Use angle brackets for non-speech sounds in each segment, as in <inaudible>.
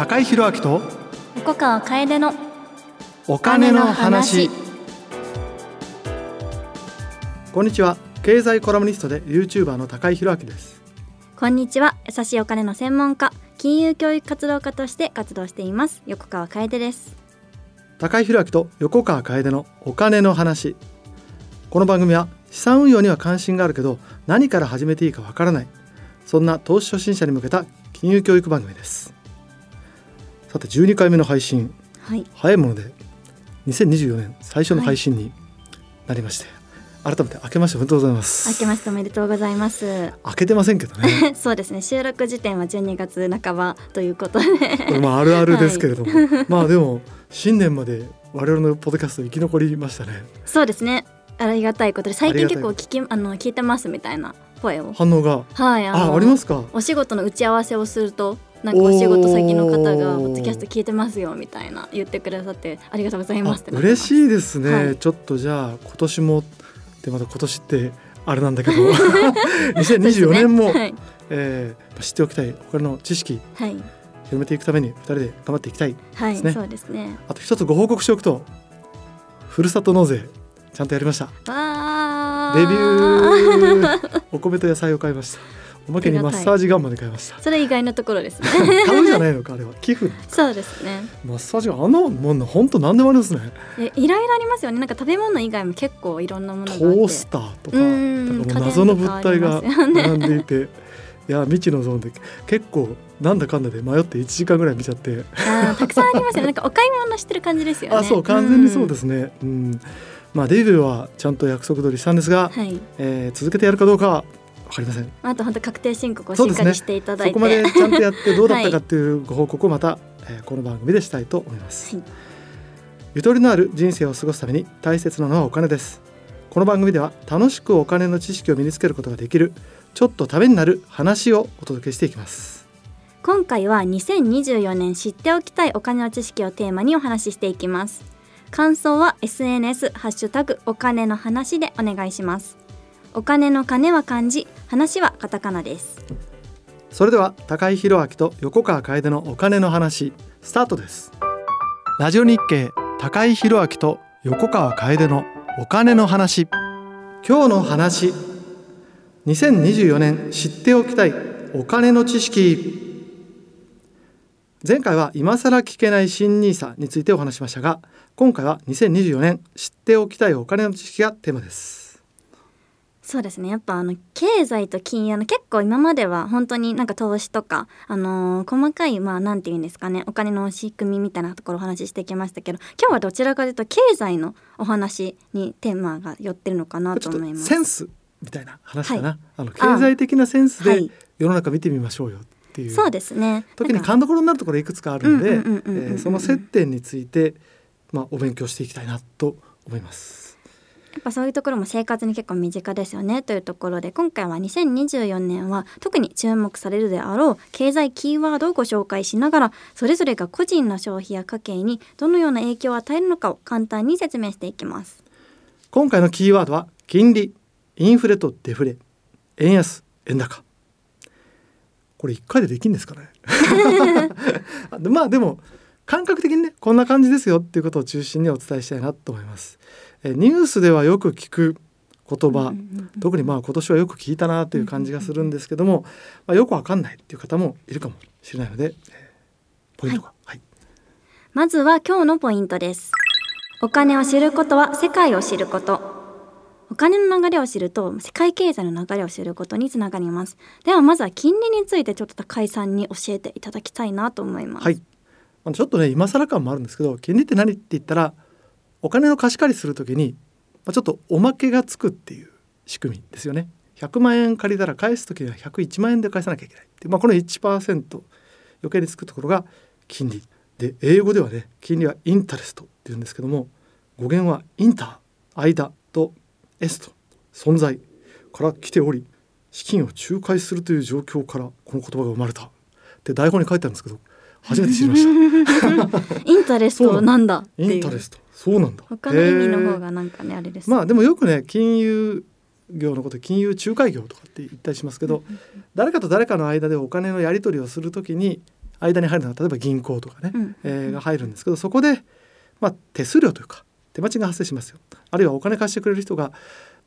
高井宏明と横川楓のお金の話。こんにちは。経済コラムニストで YouTuber の高井宏明です。こんにちは。優しいお金の専門家金融教育活動家として活動しています。横川楓です。高井宏明と横川楓のお金の話。この番組は資産運用には関心があるけど何から始めていいかわからない。そんな投資初心者に向けた金融教育番組ですさて12回目の配信。はい。早いもので2024年最初の配信になりまして、改めて明けましておめでとうございます。明けましておめでとうございます。明けてませんけどね。<laughs> そうですね。収録時点は12月半ばということで。まああるあるですけれども、まあでも新年まで我々のポッドキャスト生き残りましたね。そうですね。ありがたいことで最近結構聞きあの聞いてますみたいな声を。反応が。はいあありますか。お仕事の打ち合わせをするとなんかお仕事先の方がポッドキャスト聞いてますよみたいな言ってくださってありがとうございますって。嬉しいですね、はい。ちょっとじゃあ今年もでまた今年ってあれなんだけど。<laughs> 2024年も、はい、えー知っておきたい他の知識はい。広めていくために2人で頑張っていきたいはいですね。そうですね。あと一つご報告しておくとふるさと納税ちゃんとやりました。わデビューー。お米と野菜を買いましたおまけにマッサージガンまで買いました。それ意外なところですね。<laughs> 買うじゃないのかあれは。寄付そうですね。マッサージガンあんなもんな本当何でもありますね。えいろいろありますよね。なんか食べ物以外も結構いろんなものトースターとかか謎の物体が並んでいて。いや未知のゾーンで結構なんだかんだで迷って1時間ぐらい見ちゃって、あーたくさんありますよね。なんかお買い物してる感じですよね。あそう完全にそうですすねうん。まあデビューはちゃんと約束通りしたんですが、はい。えー続けてやるかどうかは分かりません。あと本当確定申告をしっかりしていただいて。そこまでちゃんとやってどうだったかっていうご報告をまた、えーこの番組でしたいと思います、はい。ゆとりのある人生を過ごすために大切なのはお金です。この番組では楽しくお金の知識を身につけることができるちょっとためになる話をお届けしていきます。今回は2024年知っておきたいお金の知識をテーマにお話ししていきます。感想は SNS ハッシュタグお金の話でお願いしますお金の金は漢字話はカタカナです。それでは高井宏明と横川楓のお金の話スタートです。ラジオ日経高井宏明と横川楓のお金の話。今日の話2024年知っておきたいお金の知識。前回は今更聞けない新ニーサについてお話しましたが今回は2024年知っておきたいお金の知識がテーマです。そうですね。やっぱあの経済と金融の結構今までは本当になんか投資とかあのー細かいまあなんていうんですかね。お金の仕組みみたいなところお話ししてきましたけど今日はどちらかというと経済のお話にテーマが寄ってるのかなとと思います。センスみたいな話かな、はあの経済的なセンスではい。世の中見てみましょうよっていう、そうですね。なんか。時に勘どころになるところいくつかあるんでその接点について、まあ、お勉強していきたいなと思います。やっぱそういうところも生活に結構身近ですよねというところで今回は2024年は特に注目されるであろう経済キーワードをご紹介しながらそれぞれが個人の消費や家計にどのような影響を与えるのかを簡単に説明していきます。今回のキーワードは金利インフレとデフレ円安円高これ一回でできるんですかね？<laughs> まあでも感覚的にねこんな感じですよっていうことを中心にお伝えしたいなと思います。えニュースではよく聞く言葉、特にまあ今年はよく聞いたなという感じがするんですけども、まあ、よくわかんないっていう方もいるかもしれないので、えーポイントが、はい。まずは今日のポイントです。お金を知ることは世界を知ること。お金の流れを知ると世界経済の流れを知ることにつながります。ではまずは金利についてちょっと高井さんに教えていただきたいなと思います。はい、ちょっとね今更感もあるんですけど金利って何って言ったらお金の貸し借りするときに、まあ、ちょっとおまけがつくっていう仕組みですよね。100万円借りたら返すときには101万円で返さなきゃいけない。ってまあ、この1%余計につくところが金利。で英語ではね金利はインタレストっていうんですけども語源はインター間とエスト。存在から来ており資金を仲介するという状況からこの言葉が生まれた。って台本に書いてあるんですけど初めて知りました。<laughs> <laughs> インタレストなんだっていう。インタレストそうなんだ。他の意味の方がなんかねあれですまあでもよくね金融業のこと金融仲介業とかって言ったりしますけど誰かと誰かの間でお金のやり取りをするときに間に入るのは例えば銀行とかね、うんえーが入るんですけどそこで、まあ、手数料というか手間賃が発生しますよあるいはお金貸してくれる人が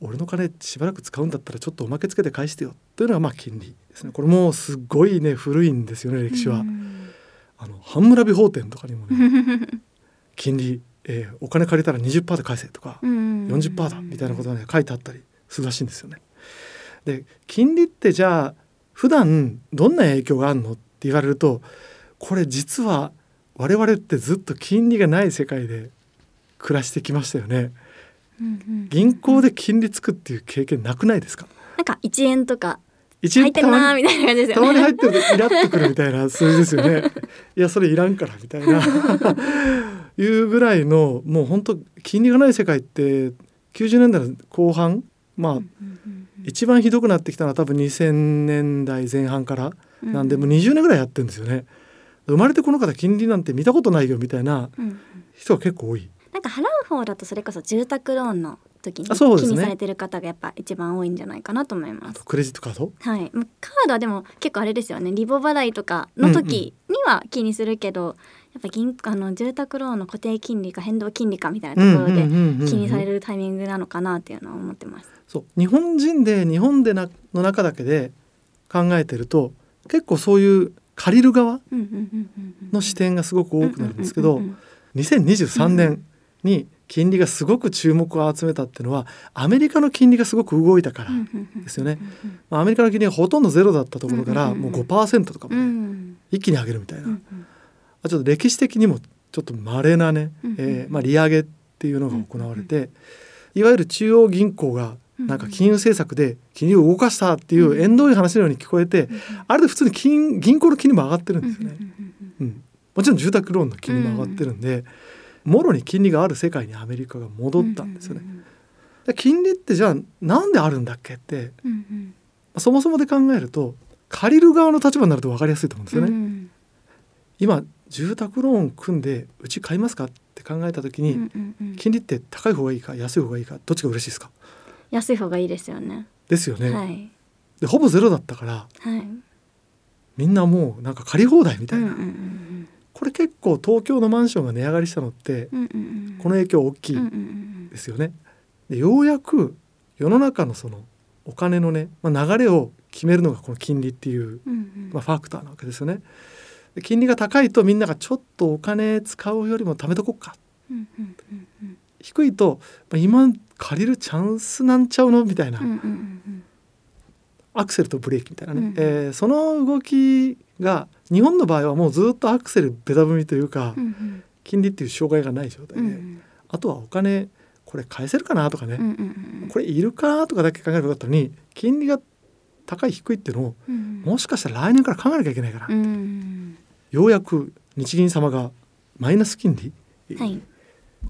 俺の金しばらく使うんだったらちょっとおまけつけて返してよというのがまあ金利ですね。これもうすごいね古いんですよね歴史は。うん。あの半村美法店とかにもね <laughs> 金利、えーお金借りたら20%で返せとかうん40%だみたいなことがね書いてあったりするらしいんですよね。で金利ってじゃあ普段どんな影響があるのって言われるとこれ実は我々ってずっと金利がない世界で暮らしてきましたよね。うんうん銀行で金利つくっていう経験なくないですか？なんか1円とか一入ってるなみたいな感じですよね。たまに入ってるとイラッとくるみたいな数字ですよね。いやそれいらんからみたいないうぐらいのもう本当金利がない世界って90年代の後半まあうんうん一番ひどくなってきたのは多分2000年代前半からうんなん。でもう20年ぐらいやってるんですよね。生まれてこの方金利なんて見たことないよみたいなうんうん。人が結構多い。なんか払う方だとそれこそ住宅ローンの時に気にされてる方がやっぱ一番多いんじゃないかなと思います。あと。クレジットカード？はい、まあカードはでも結構あれですよね。リボ払いとかの時には気にするけど、やっぱ銀あの住宅ローンの固定金利か変動金利かみたいなところで気にされるるタイミングなのかなっていうのは思ってます。そう。日本人で日本でなの中だけで考えてると結構そういう借りる側の視点がすごく多くなるんですけどうんうんうん2023年に金利がすごく注目を集めたっていうのはアメリカの金利がすごく動いたからですよね。まあアメリカの金利がほとんどゼロだったところからもう5%とかうまでん。一気に上げるみたいな、うんあちょっと歴史的にもちょっと稀なね、うんうん。えーまあ、利上げっていうのが行われて、いわゆる中央銀行がなんか金融政策で金利を動かしたっていう縁遠い話のように聞こえて、あれで普通に金銀行の金利も上がってるんですよね。うん、もちろん住宅ローンの金利も上がってるんで、もろに金利がある世界にアメリカが戻ったんですよね。で金利ってじゃあなんであるんだっけってうんうん。そもそもで考えると借りる側の立場になると分かりやすいと思うんですよね。うん。今住宅ローン組んでうち買いますかって考えた時に、金利って高い方がいいか安い方がいいかどっちが嬉しいですか？安い方がいいですよね。ですよね。はいでほぼゼロだったからはい。みんなもうなんか借り放題みたいな、これ結構東京のマンションが値上がりしたのってこの影響大きいですよね。でようやく世の中のそのお金のね、まあ、流れを決めるのがこの金利っていう、まあ、ファクターなわけですよね。で金利が高いとみんながちょっとお金使うよりも貯めとこっか。うんうんうんうん。低いと、まあ、今借りるチャンスなんちゃうの？みたいな、うんうんうんアクセルとブレーキみたいなね、うんえーその動きが日本の場合はもうずっとアクセルベタ踏みというか、うんうん。金利っていう障害がない状態で、うんうん。あとはお金これ返せるかなとかね、うんうんうんこれいるかとかだけ考えればよかったのに金利が高い低いっていうのをうんもしかしたら来年から考えなきゃいけないから、うんうんようやく日銀様がマイナス金利はい。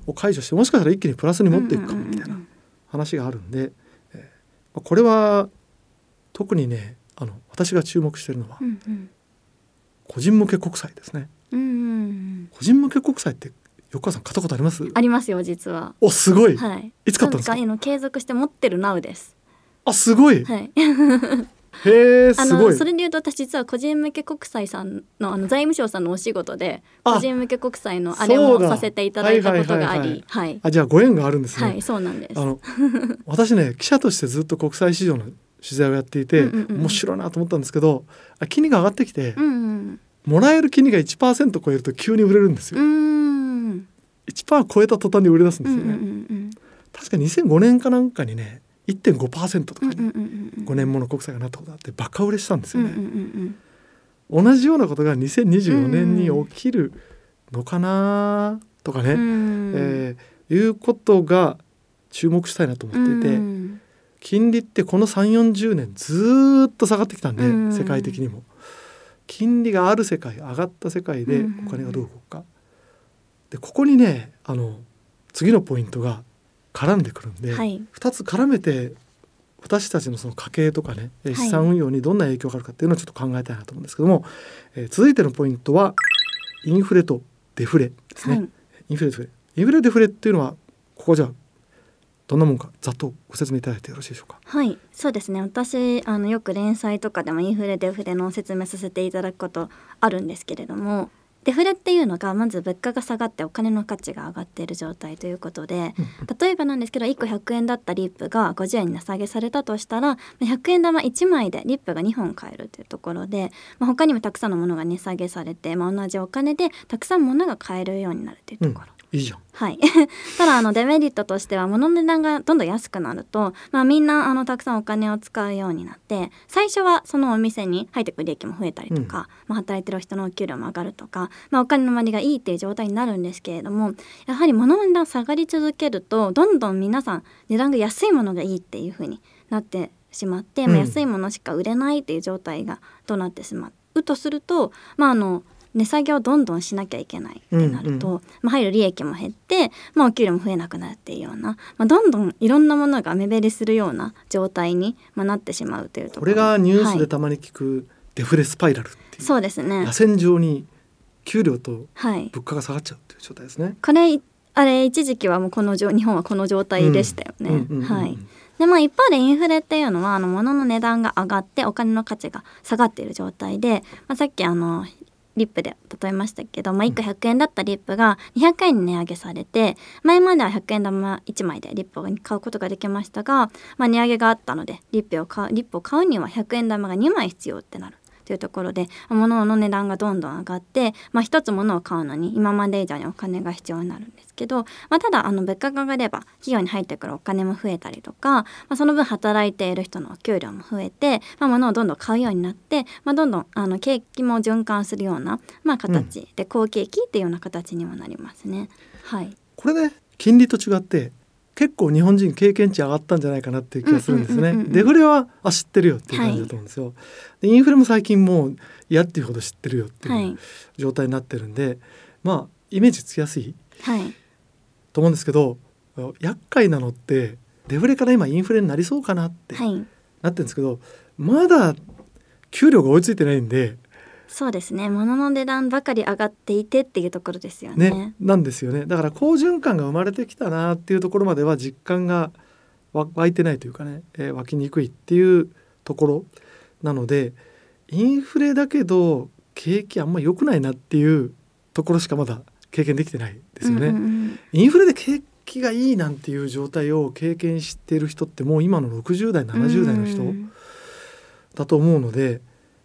を解除してもしかしたら一気にプラスに持っていくかもみたいな話があるんで、えーこれは特にねあの私が注目しているのはうんうん。個人向け国債ですね。うんうん個人向け国債って横川さん買ったことあります？ありますよ実は。おすごい、はい。いつ買ったんですか？継続して持ってる Now です。あすごい、はいへえあすごい。のそれで言うと私実は個人向け国債さんのあの財務省さんのお仕事であ個人向け国債のあれもさせていただいたことがありはいあじゃあご縁があるんですね、はいそうなんです。あの私ね記者としてずっと国際市場の取材をやっていて、うんうんうん面白いなと思ったんですけどあ金利が上がってきて、うんうん。もらえる金利が1%超えると急に売れるんですうよ、ん。1%超えた途端に売れ出すんですよね、うんうんうん確か2005年かなんかにね1.5%とかにうんうんうんうん5年もの国債がなったことあってバカ売れしたんですよね、うん同じようなことが2024年に起きるのかなとかね、うん。えーいうことが注目したいなと思っていて、うん。金利ってこの3 4 0年ずーっと下がってきたんで、うん。世界的にも。金利がある世界上がった世界でうん。お金がどう動くか、でここにねあの次のポイントが絡んでくるんで、はい。2つ絡めて私たちのその家計とかね資産運用にどんな影響があるかっていうのをちょっと考えたいなと思うんですけども、えー続いてのポイントはインフレとデフレですね。はい。インフレデフレ。インフレデフレっていうのはここじゃどんなもんかざっとご説明いただいてよろしいでしょうか？はい。そうですね。私あのよく連載とかでもインフレデフレの説明させていただくことあるんですけれどもデフレっていうのがまず物価が下がってお金の価値が上がっている状態ということで例えばなんですけど1個100円だったリップが50円に値下げされたとしたら100円玉1枚でリップが2本買えるというところで、まあ、他にもたくさんのものが値下げされて、まあ、同じお金でたくさんものが買えるようになるというところ。いいじゃん。はい、<laughs> ただあのデメリットとしては物の値段がどんどん安くなると、まあ、みんなあのたくさんお金を使うようになって最初はそのお店に入ってくる利益も増えたりとか、まあ、働いてる人のお給料も上がるとか、まあ、お金の回りがいいっていう状態になるんですけれどもやはり物の値段下がり続けるとどんどん皆さん値段が安いものがいいっていう風になってしまって、まあ、うん。安いものしか売れないっていう状態がとなってしまう。とすると、まあ、あの値下げをどんどんしなきゃいけないってなると、うんまあ、入る利益も減って、まあ、お給料も増えなくなるっていうような、まあ、どんどんいろんなものが目減りするような状態に、まあ、なってしまうというところ。これがニュースはいでたまに聞くデフレスパイラルっていう、そうですね。螺旋状に給料とはい物価が下がっちゃうっていう状態ですね。これあれ一時期はもうこの状日本はこの状態でしたよね、うんうんうんうん。はい。でまあ一方でインフレっていうのはあの物の値段が上がってお金の価値が下がっている状態で、まあ、さっきあのリップで例えましたけど、まあ、1個100円だったリップが200円に値上げされて前までは100円玉1枚でリップを買うことができましたが、まあ、値上げがあったのでリップを買うリップを買うには100円玉が2枚必要ってなる。というところで物の値段がどんどん上がって、まあ、一つ物を買うのに今まで以上にお金が必要になるんですけど、まあ、ただあの物価が上がれば企業に入ってくるお金も増えたりとか、まあ、その分働いている人のお給料も増えて、まあ、物をどんどん買うようになって、まあ、どんどんあの景気も循環するような、まあ、形で好景気っていうような形にもなりますね。はい、これね金利と違って結構日本人経験値上がったんじゃないかなっていう気がするんですね。デフレはあ知ってるよっていう感じだと思うんですよ。でインフレも最近もう嫌っていうほど知ってるよってはい。いう状態になってるんで、まあイメージつきやすいはい。と思うんですけど厄介なのってデフレから今インフレになりそうかなってはい、なってるんですけど、まだ給料が追いついてないんでそうですね物の値段ばかり上がっていてっていうところですよね。ねなんですよねだから好循環が生まれてきたなっていうところまでは実感がわ湧いてないというかね、えー湧きにくいっていうところなのでインフレだけど景気あんま良くないなっていうところしかまだ経験できてないですよね。うんうんうんインフレで景気がいいなんていう状態を経験している人ってもう今の60代70代の人うんだと思うので、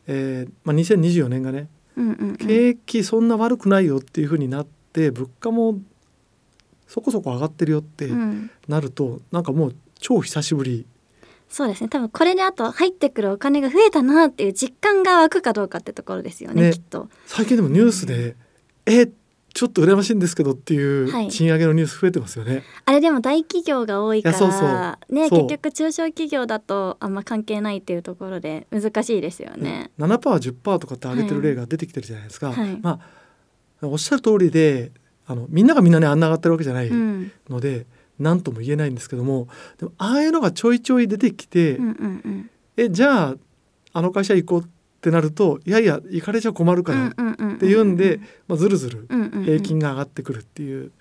えーまあ、2024年がねうんうんうん。景気そんな悪くないよっていう風になって物価もそこそこ上がってるよってうん。なると、なんかもう超久しぶり。そうですね。多分これであと入ってくるお金が増えたなっていう実感が湧くかどうかってところですよねね。きっと。最近でもニュースで「えちょっと羨ましいんですけど」っていうはい。賃上げのニュース増えてますよね。あれでも大企業が多いからね結局中小企業だとあんま関係ないっていうところで難しいですよね。7%10% とかって上げてる例が出てきてるじゃないですか。はい。まあおっしゃる通りであのみんながみんなねあんな上がってるわけじゃないうん。ので、何とも言えないんですけどもでもああいうのがちょいちょい出てきて、うんうんうん。えじゃああの会社行こうってなるといやいや行かれちゃ困るからっっていうんで、まあ、ずるずるうんうんうん。平均が上がってくるっていう、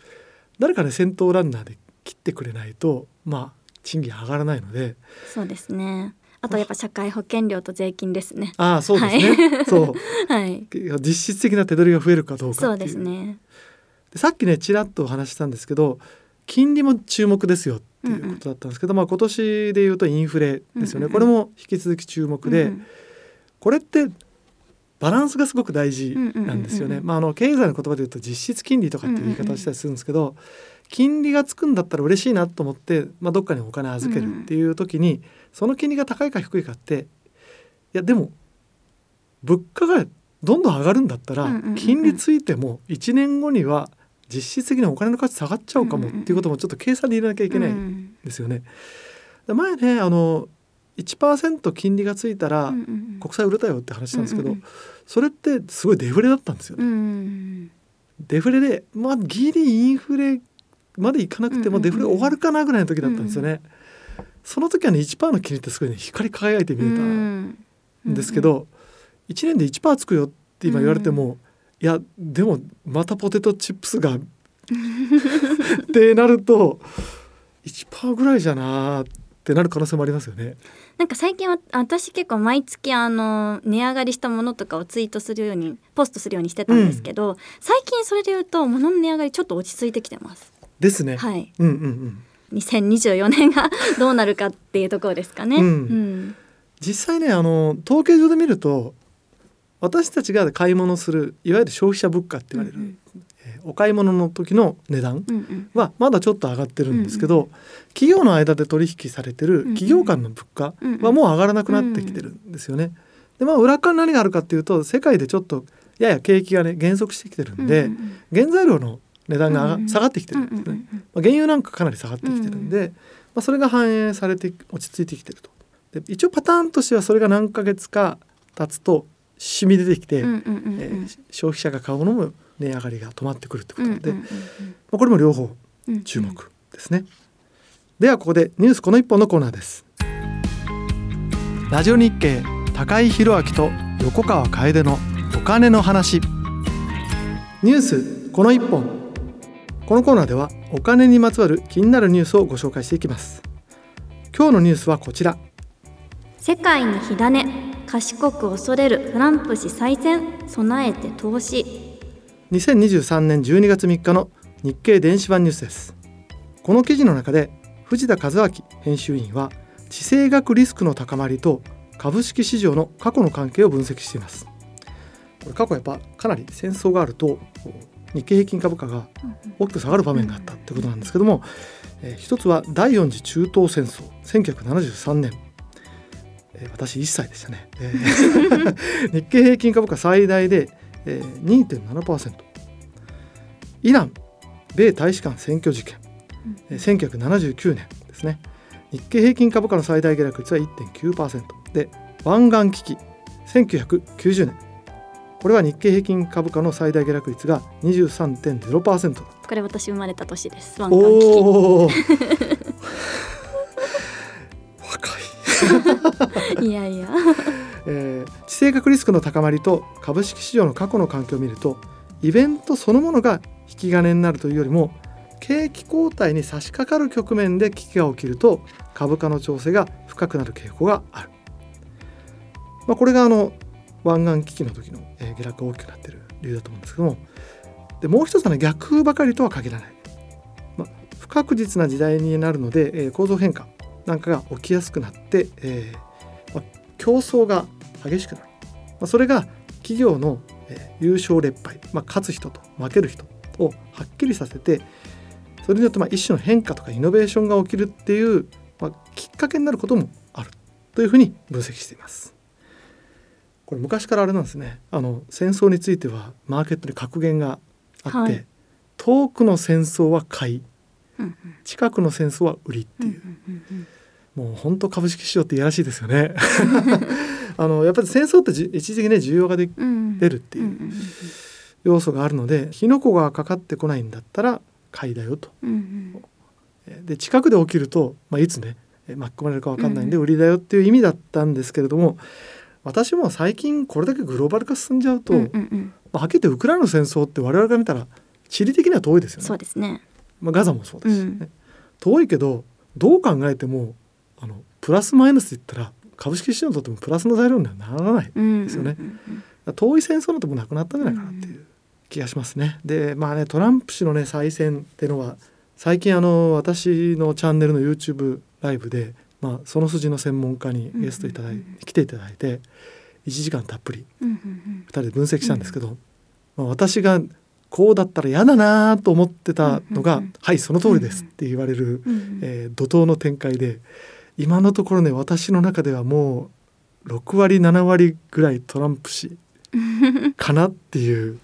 誰かね先頭ランナーで切ってくれないとまあ賃金上がらないので。そうですね。あとやっぱ社会保険料と税金ですね。ああそうですね、そう。<laughs> はい。実質的な手取りが増えるかどうかっていう。そうですね。でさっきねちらっとお話ししたんですけど金利も注目ですよっていうことだったんですけど、まあ、今年でいうとインフレですよね、うんうんうんこれも引き続き注目で、うんこれってバランスがすごく大事うんうんうんうんなんですよね。まああの経済の言葉で言うと実質金利とかっていう言い方をしたりするんですけど、金利がつくんだったら嬉しいなと思って、まあ、どっかにお金預けるっていう時に、その金利が高いか低いかっていやでも物価がどんどん上がるんだったら、うんうんうんうん。金利ついても1年後には実質的にお金の価値下がっちゃうかもっていうこともちょっと計算に入れなきゃいけないんですよね。で前ねあの1%金利がついたら、国債売れたよって話したんですけど、それってすごいデフレだったんですよね。デフレでまあギリインフレまでいかなくてもデフレ終わるかなぐらいの時だったんですよね。その時はね1%の金利ってすごいね光り輝いて見えたんですけど、1年で1%つくよって今言われても、いやでもまたポテトチップスが <laughs> ってなると1%ぐらいじゃなってなる可能性もありますよね。なんか最近は私結構毎月あの値上がりしたものとかをツイートするようにポストするようにしてたんですけど、うん、最近それで言うと物の値上がりちょっと落ち着いてきてます。ですね。はい。うんうんうん。2024年が <laughs> どうなるかっていうところですかね。うん、うん、実際ねあの統計上で見ると私たちが買い物するいわゆる消費者物価って言われる、うんお買い物の時の値段はまだちょっと上がってるんですけど、企業の間で取引されてる企業間の物価はもう上がらなくなってきてるんですよね。でまあ裏側に何があるかっていうと世界でちょっとやや景気がね減速してきてるんで、原材料の値段が下がってきてるんですね、まあ、原油なんかかなり下がってきてるんで、まあ、それが反映されて落ち着いてきてると。で一応パターンとしてはそれが何ヶ月か経つと染み出てきて、消費者が買うものも値上がりが止まってくるってことで、まあ、これも両方注目ですね。ではここでニュースこの一本のコーナーです。ラジオ日経高井宏明と横川楓のお金の話。ニュースこの一本。このコーナーではお金にまつわる気になるニュースをご紹介していきます。今日のニュースはこちら。世界に火種賢く恐れるトランプ氏再選備えて投資2023年12月3日の日経電子版ニュースです。この記事の中で藤田和明編集員は地政学リスクの高まりと株式市場の過去の関係を分析しています。これ過去やっぱかなり戦争があると日経平均株価が大きく下がる場面があったってことなんですけども、えー、一つは第四次中東戦争1973年。えー、私1歳でしたね、えー、<laughs> 日経平均株価最大で、えー、2.7%イラン米大使館選挙事件、えー、1979年ですね。日経平均株価の最大下落率は1.9%で湾岸危機。1990年これは日経平均株価の最大下落率が23.0%これ私生まれた年です。湾岸危機。<laughs> <laughs> いやいや、<laughs> えー、地政学リスクの高まりと株式市場の過去の環境を見るとイベントそのものが引き金になるというよりも景気後退に差し掛かる局面で危機が起きると株価の調整が深くなる傾向がある、まあ、これがあの湾岸危機の時の、え下落が大きくなっている理由だと思うんですけどもでもう一つはね逆ばかりとは限らない、まあ、不確実な時代になるので、え構造変化なんかが起きやすくなって、えーまあ、競争が激しくなる、まあ、それが企業の、えー、優勝劣敗、まあ、勝つ人と負ける人をはっきりさせてそれによってまあ一種の変化とかイノベーションが起きるっていう、まあ、きっかけになることもあるというふうに分析しています。これ昔からあれなんですねあの戦争についてはマーケットに格言があって、はい、遠くの戦争は買い、近くの戦争は売りっていう。もう本当株式市場っていやらしいですよね。<laughs> あのやっぱり戦争って一時的ね需要がで、うん、出るっていう要素があるので火の粉がかかってこないんだったら買いだよと。うんうん、で近くで起きると、まあ、いつね巻き込まれるか分かんないんで売りだよっていう意味だったんですけれども、私も最近これだけグローバル化進んじゃうと、うんうんうん、まあ、はっきり言ってウクライナの戦争って我々が見たら地理的には遠いですよね。そうですね。まあ、ガザもそうですしね、うん、遠いけどどう考えてもあのプラスマイナスで言ったら株式市場にとってもプラスの材料にはならないですよね。遠い戦争のともなくなったんじゃないかなっていう気がしますね。でまあねトランプ氏のね再選っていうのは最近あの私のチャンネルの YouTube ライブで、まあ、その筋の専門家にゲストいただい、来ていただいて1時間たっぷり2人で分析したんですけど、まあ、私がこうだったら嫌だなと思ってたのが「はいその通りです」って言われる、えー、怒涛の展開で今のところね私の中ではもう6割7割ぐらいトランプ氏かなっていう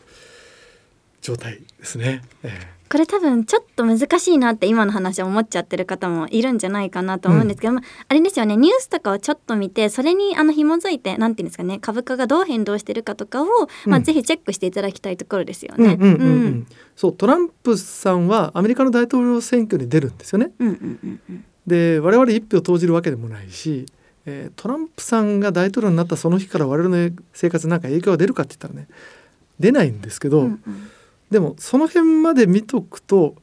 状態ですね。えーこれ多分ちょっと難しいなって今の話を思っちゃってる方もいるんじゃないかなと思うんですけど、うん、まあ、あれですよねニュースとかをちょっと見てそれにあの紐づいて何て言うんですかね株価がどう変動してるかとかを、まあ、ぜひチェックしていただきたいところですよね。そうトランプさんはアメリカの大統領選挙に出るんですよね。うんうんうんうん、で我々一票投じるわけでもないし、えー、トランプさんが大統領になったその日から我々の生活に何か影響が出るかって言ったらね出ないんですけど、うんうん、でもその辺まで見とくと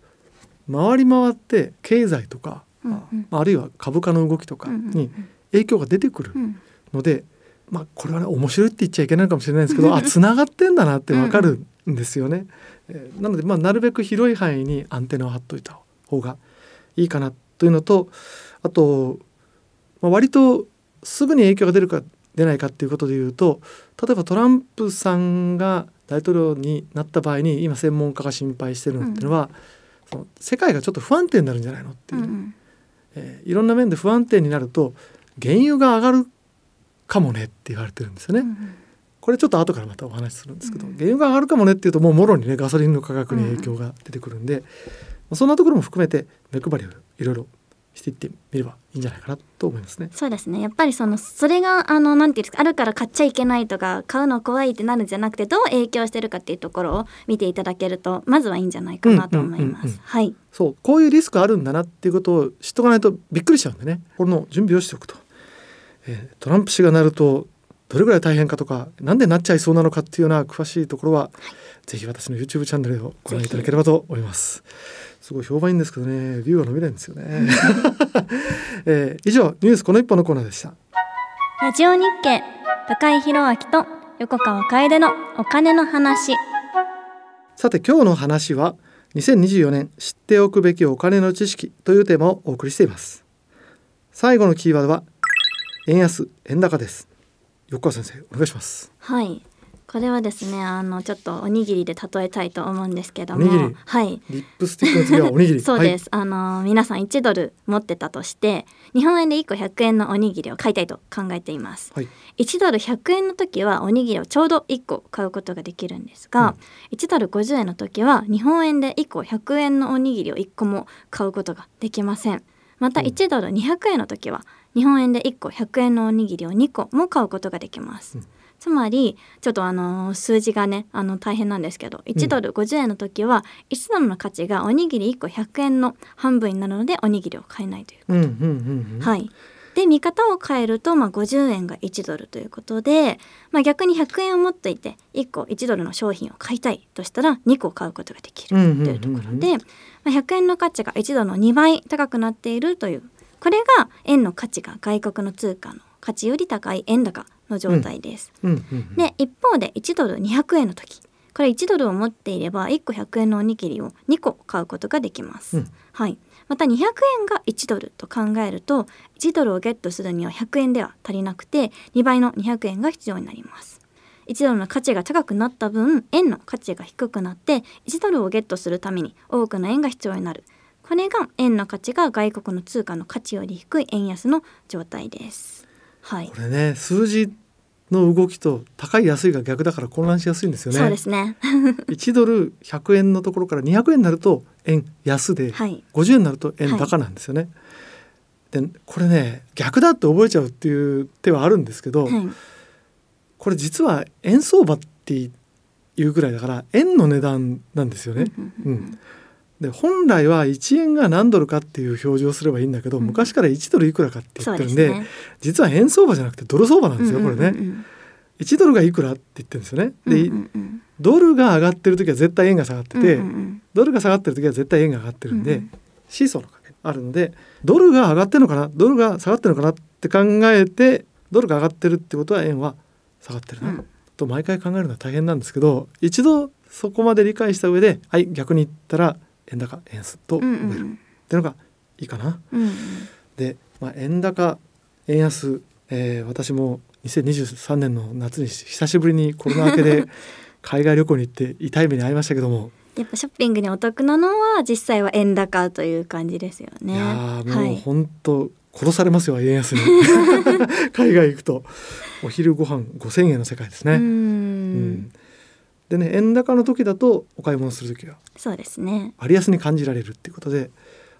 回り回って経済とかうんまあ、あるいは株価の動きとかに影響が出てくるうん。ので、まあ、これはね面白いって言っちゃいけないかもしれないんですけど <laughs> あつながってんだなってわかるんですよね。えーなので、まあ、なるべく広い範囲にアンテナを張っといた方がいいかなというのとあと、まあ、割とすぐに影響が出るか出ないかっていうことで言うと例えばトランプさんが大統領になった場合に今専門家が心配してるのっていうのは、その世界がちょっと不安定になるんじゃないのっていう、うんえーいろんな面で不安定になると原油が上がるかもねって言われてるんですよね。うんこれちょっと後からまたお話しするんですけど、うん。原油が上がるかもねっていうともうもろにねガソリンの価格に影響が出てくるんで、そんなところも含めて目配りをいろいろしていってみればいいんじゃないかなと思いますね。そうですね。やっぱりそのそれがあのなんていうんですかあるから買っちゃいけないとか買うの怖いってなるんじゃなくてどう影響してるかっていうところを見ていただけるとまずはいいんじゃないかなと思います。はい。そうこういうリスクあるんだなっていうことを知っとかないとびっくりしちゃうんでね。これの準備をしておくと、えートランプ氏がなるとどれぐらい大変かとかなんでなっちゃいそうなのかっていうような詳しいところは、ぜひ私の YouTube チャンネルをご覧いただければと思います。すごい評判いいんですけどねビューが伸びないんですよね、<laughs> えー以上ニュースこの一本のコーナーでした。ラジオ日経高井宏明と横川楓のお金の話。さて今日の話は2024年知っておくべきお金の知識というテーマをお送りしています。最後のキーワードは円安円高です横川先生お願いします。はい。これはですねあのちょっとおにぎりで例えたいと思うんですけどもはい。リップスティックの次はおにぎり。<laughs> そうです、あの皆さん1ドル持ってたとして日本円で1個100円のおにぎりを買いたいと考えています。はい、1ドル100円の時はおにぎりをちょうど1個買うことができるんですが、1ドル50円の時は日本円で1個100円のおにぎりを1個も買うことができません。またうん。1ドル200円の時は日本円で1個100円のおにぎりを2個も買うことができます、うん。つまりちょっとあの数字がねあの大変なんですけど1ドル50円の時は1ドルの価値がおにぎり1個100円の半分になるのでおにぎりを買えないといううんうんうんうん。はい。で見方を変えると、まあ、50円が1ドルということで、まあ、逆に100円を持っていて1個1ドルの商品を買いたいとしたら2個買うことができるうんうんうんうん。というところで、まあ、100円の価値が1ドルの2倍高くなっているというこれが円の価値が外国の通貨の価値より高い円高の状態です。うんうんうんで一方で1ドル200円の時これ1ドルを持っていれば1個100円のおにぎりを2個買うことができます。うんはい、また200円が1ドルと考えると1ドルをゲットするには100円では足りなくて2倍の200円が必要になります。1ドルの価値が高くなった分円の価値が低くなって1ドルをゲットするために多くの円が必要になるこれが円の価値が外国の通貨の価値より低い円安の状態です。はいこ、れね数字の動きと高い安いが逆だから混乱しやすいんですよね。そうですね。<laughs> 1ドル100円のところから200円になると円安で、はい50円になると円高なんですよね。でこれね逆だって覚えちゃうっていう手はあるんですけど、はいこれ実は円相場っていうぐらいだから円の値段なんですよね。うんで本来は1円が何ドルかっていう表示をすればいいんだけど、うん。昔から1ドルいくらかってそ言ってるんでね。実は円相場じゃなくてドル相場なんですよ、これね。うんうん。1ドルがいくらって言ってるんですよね。うんうんで、うんうん。ドルが上がってる時は絶対円が下がってて、うんうんドルが下がってる時は絶対円が上がってるんで、うんシーソーの関係あるのでドルが上がってるのかなドルが下がってるのかなって考えてドルが上がってるってことは円は下がってるな、うん。と毎回考えるのは大変なんですけど一度そこまで理解した上ではい逆に言ったら円高円安とうん覚えるっていうのがいいかな。うんうんで、まあ、円高円安、えー私も2023年の夏に久しぶりにコロナ明けで <laughs> 海外旅行に行って痛い目に遭いましたけども、やっぱショッピングにお得なのは実際は円高という感じですよね。いやーもうはい。本当殺されますよ円安に <laughs> 海外行くとお昼ご飯5,000円の世界ですね。うんでね円高の時だとお買い物する時はそうですね。割安に感じられるっていうことで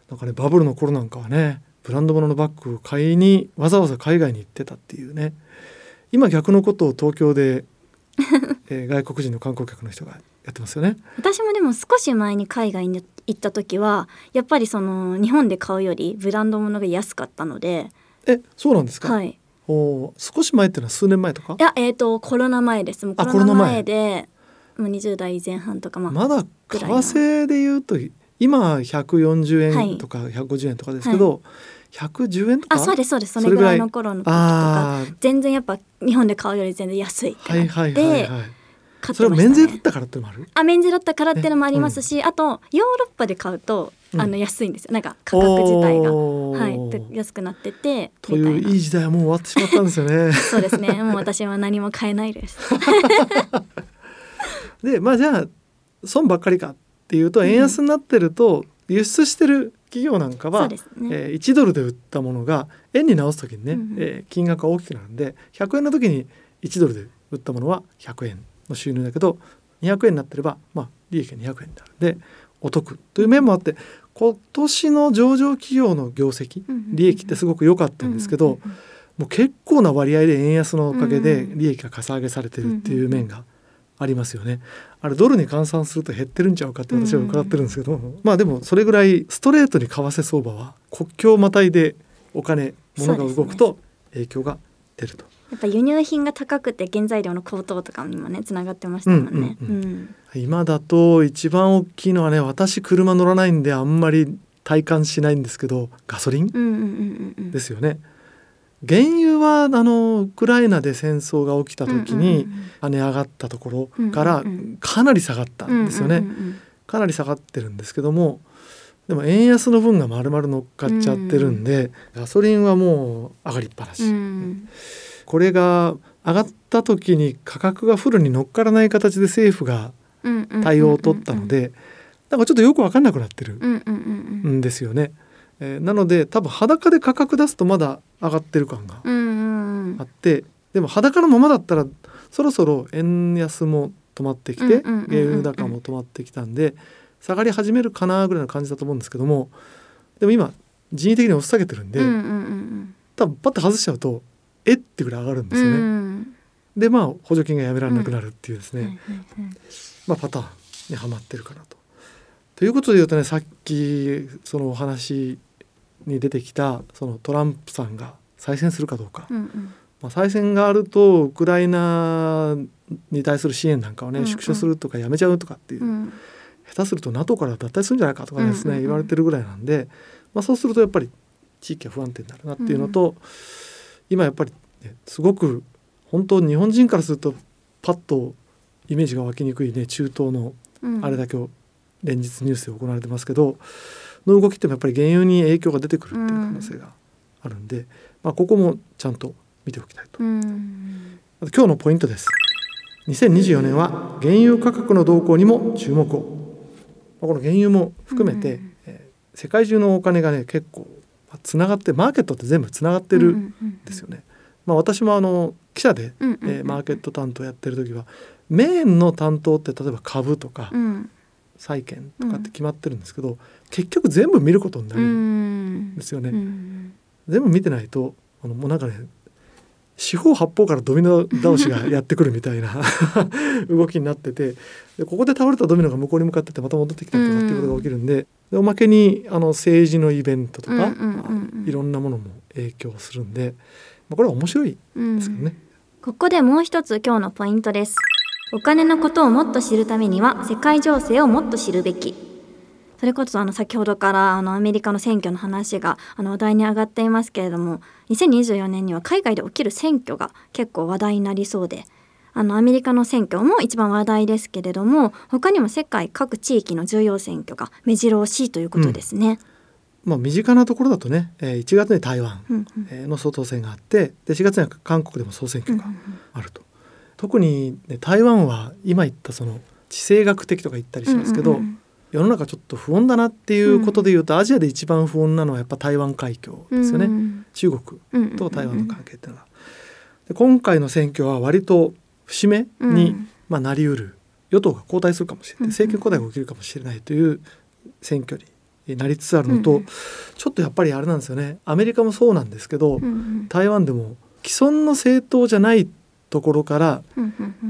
なんかねバブルの頃なんかはねブランド物のバッグを買いにわざわざ海外に行ってたっていうね今逆のことを東京で、<laughs> えー外国人の観光客の人がやってますよね。私もでも少し前に海外に行った時はやっぱりその日本で買うよりブランド物が安かったので、えそうなんですか、はい。おー少し前っていうのは数年前とか？いやえっ、とコロナ前です。もうコあロナコロナ前前で20代前半とかまあ、まだ為替で言うと今140円とか150円とかですけど、110円とか？あそうですそうです。それぐらい？の頃の時とか。全然やっぱ日本で買うより全然安いって。はいなってはいはいはい。買ってまそれは免税だっねたからってのもある？あ免税だったからっていうのもありますし、あとヨーロッパで買うとうん。あの安いんですよ。なんか価格自体が、はい、で安くなっててといないいうい時代はもう終わってしまったんですよね。<laughs> そうですね。もう私は何も買えないです <laughs> でまあじゃあ損ばっかりかっていうと円安になってると輸出してる企業なんかは、ね、えー1ドルで売ったものが円に直す時にね、うんうん。えー金額が大きくなるんで100円の時に1ドルで売ったものは100円の収入だけど200円になってれば、まあ、利益が200円になるんでお得という面もあって今年の上場企業の業績利益ってすごく良かったんですけど、もう結構な割合で円安のおかげでうん。利益がかさ上げされてるっていう面がありますよね。あれドルに換算すると減ってるんちゃうかって私は伺ってるんですけど、まあでもそれぐらいストレートに為替相場は国境をまたいでお金物が動くと影響が出ると。やっぱ輸入品が高くて原材料の高騰とかにもねつながってましたもんね。うんうんうん今だと一番大きいのはね私車乗らないんであんまり体感しないんですけどガソリンうんうんうんうんですよね。原油はあのウクライナで戦争が起きた時に、跳ね上がったところからかなり下がったんですよね、かなり下がってるんですけどもでも円安の分が丸々乗っかっちゃってるんで、ガソリンはもう上がりっぱなし、うん。これが上がった時に価格がフルに乗っからない形で政府が対応を取ったので、なんかちょっとよく分かんなくなってるんですよね。えーなので多分裸で価格出すとまだ上がってる感があってでも裸のままだったらそろそろ円安も止まってきて原油高も止まってきたんで下がり始めるかなぐらいの感じだと思うんですけどもでも今人為的に押し下げてるんで、多分パッと外しちゃうとえってぐらい上がるんですよね。うんでまあ補助金がやめられなくなるっていうですね、まあ、パターンにはまってるかなと。ということで言うとねさっきそのお話に出てきたそのトランプさんが再選するかどうか、うんうん。まあ、再選があるとウクライナに対する支援なんかをね、うんうん。縮小するとかやめちゃうとかっていう、うん。下手すると NATO から脱退するんじゃないかとかですね、うんうんうん。言われてるぐらいなんで、まあ、そうするとやっぱり地域は不安定になるなっていうのと、今やっぱり、ね、すごく本当日本人からするとパッとイメージが湧きにくいね中東のうん。あれだけを連日ニュースで行われてますけど、の動きってもやっぱり原油に影響が出てくるっていう可能性があるんで、まあ、ここもちゃんと見ておきたいと。うん今日のポイントです。2024年は原油価格の動向にも注目を。まあこの原油も含めて、うんえー世界中のお金がね結構つながってマーケットって全部つながってるんですよね。まあ私もあの記者で、うんうんうんえーマーケット担当やってる時はメインの担当って例えば株とかうん債券とかって決まってるんですけど、結局全部見ることになうるんんですよね。うん全部見てないとあのもうなんかね四方八方からドミノ倒しがやってくるみたいな <laughs> 動きになっててでここで倒れたドミノが向こうに向かってってまた戻ってきたりとかっていうことが起きるんで,、でおまけにあの政治のイベントとか、うんうんうんうんいろんなものも影響するんで、まあ、これは面白いうんですけどね。ここでもう一つ今日のポイントですお金のことをもっと知るためには世界情勢をもっと知るべきそれこそあの先ほどからあのアメリカの選挙の話があの話題に上がっていますけれども2024年には海外で起きる選挙が結構話題になりそうであのアメリカの選挙も一番話題ですけれども他にも世界各地域の重要選挙が目白押しいということですね。まあ、身近なところだとね、えー1月に台湾の総統選があってで4月には韓国でも総選挙があると。特に、ね、台湾は今言ったその地政学的とか言ったりしますけど、うんうんうん。世の中ちょっと不穏だなっていうことで言うと、アジアで一番不穏なのはやっぱ台湾海峡ですよね、うん中国うん。うんと台湾の関係っていうのは。で今回の選挙は割と節目に、うん。まあ、なりうる与党が交代するかもしれない、うんうん政権交代が起きるかもしれないという選挙になりつつあるのと、うん。ちょっとやっぱりあれなんですよね。アメリカもそうなんですけど、うんうん。台湾でも既存の政党じゃないところから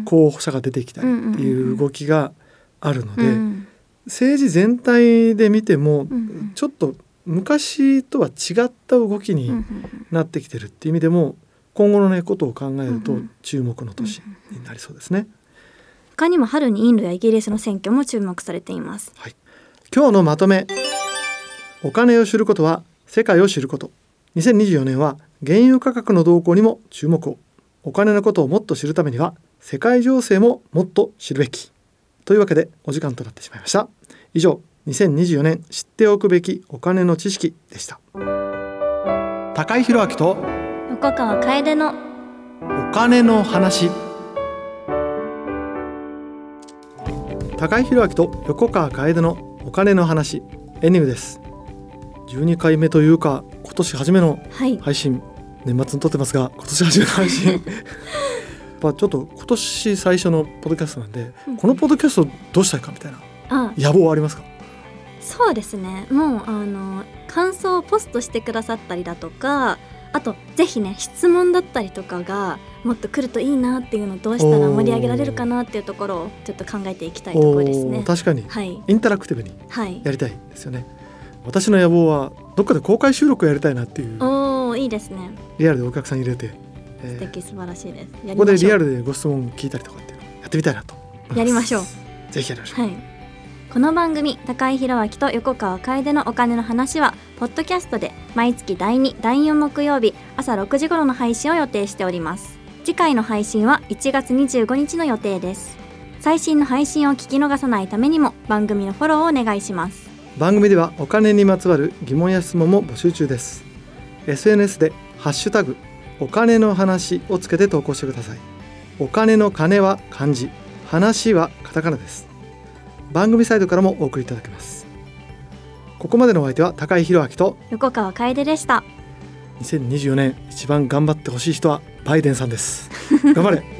候補者が出てきたりっていう動きがあるので、うん政治全体で見てもちょっと昔とは違った動きになってきてるっていう意味でも今後のねことを考えると注目の年になりそうですね。他にも春にインドやイギリスの選挙も注目されています。今日のまとめ。お金を知ることは世界を知ること。2024年は原油価格の動向にも注目をお金のことをもっと知るためには世界情勢ももっと知るべきというわけでお時間となってしまいました。以上2024年知っておくべきお金の知識でした。高井宏明と横川楓のお金の話。高井宏明と横川楓のお金の話エンディングです。12回目というか今年初めのはい。配信年末に撮ってますが今年初めの配信。<laughs> やっぱちょっと今年最初のポッドキャストなんで、うん。このポッドキャストどうしたいかみたいなあ。野望はありますか？そうですね。もうあの感想をポストしてくださったりだとかあとぜひね質問だったりとかがもっと来るといいなっていうのをどうしたら盛り上げられるかなっていうところをちょっと考えていきたいところですおねー確かに。はい。インタラクティブにはい。やりたいですよね。私の野望はどっかで公開収録やりたいなっていうおーいいですね。リアルでお客さん入れて、えー。素敵素晴らしいです。ここでリアルでご質問聞いたりとかってやってみたいなと。やりましょう。ぜひやりましょう、はい。この番組高井宏明と横川楓のお金の話はポッドキャストで毎月第2第4木曜日朝6時頃の配信を予定しております。次回の配信は1月25日の予定です。最新の配信を聞き逃さないためにも番組のフォローをお願いします。番組ではお金にまつわる疑問や質問も募集中です SNS でハッシュタグお金の話をつけて投稿してください。お金の金は漢字話はカタカナです。番組サイトからもお送りいただけます。ここまでのお相手は高井宏明と横川楓でした。2024年一番頑張ってほしい人はバイデンさんです。頑張れ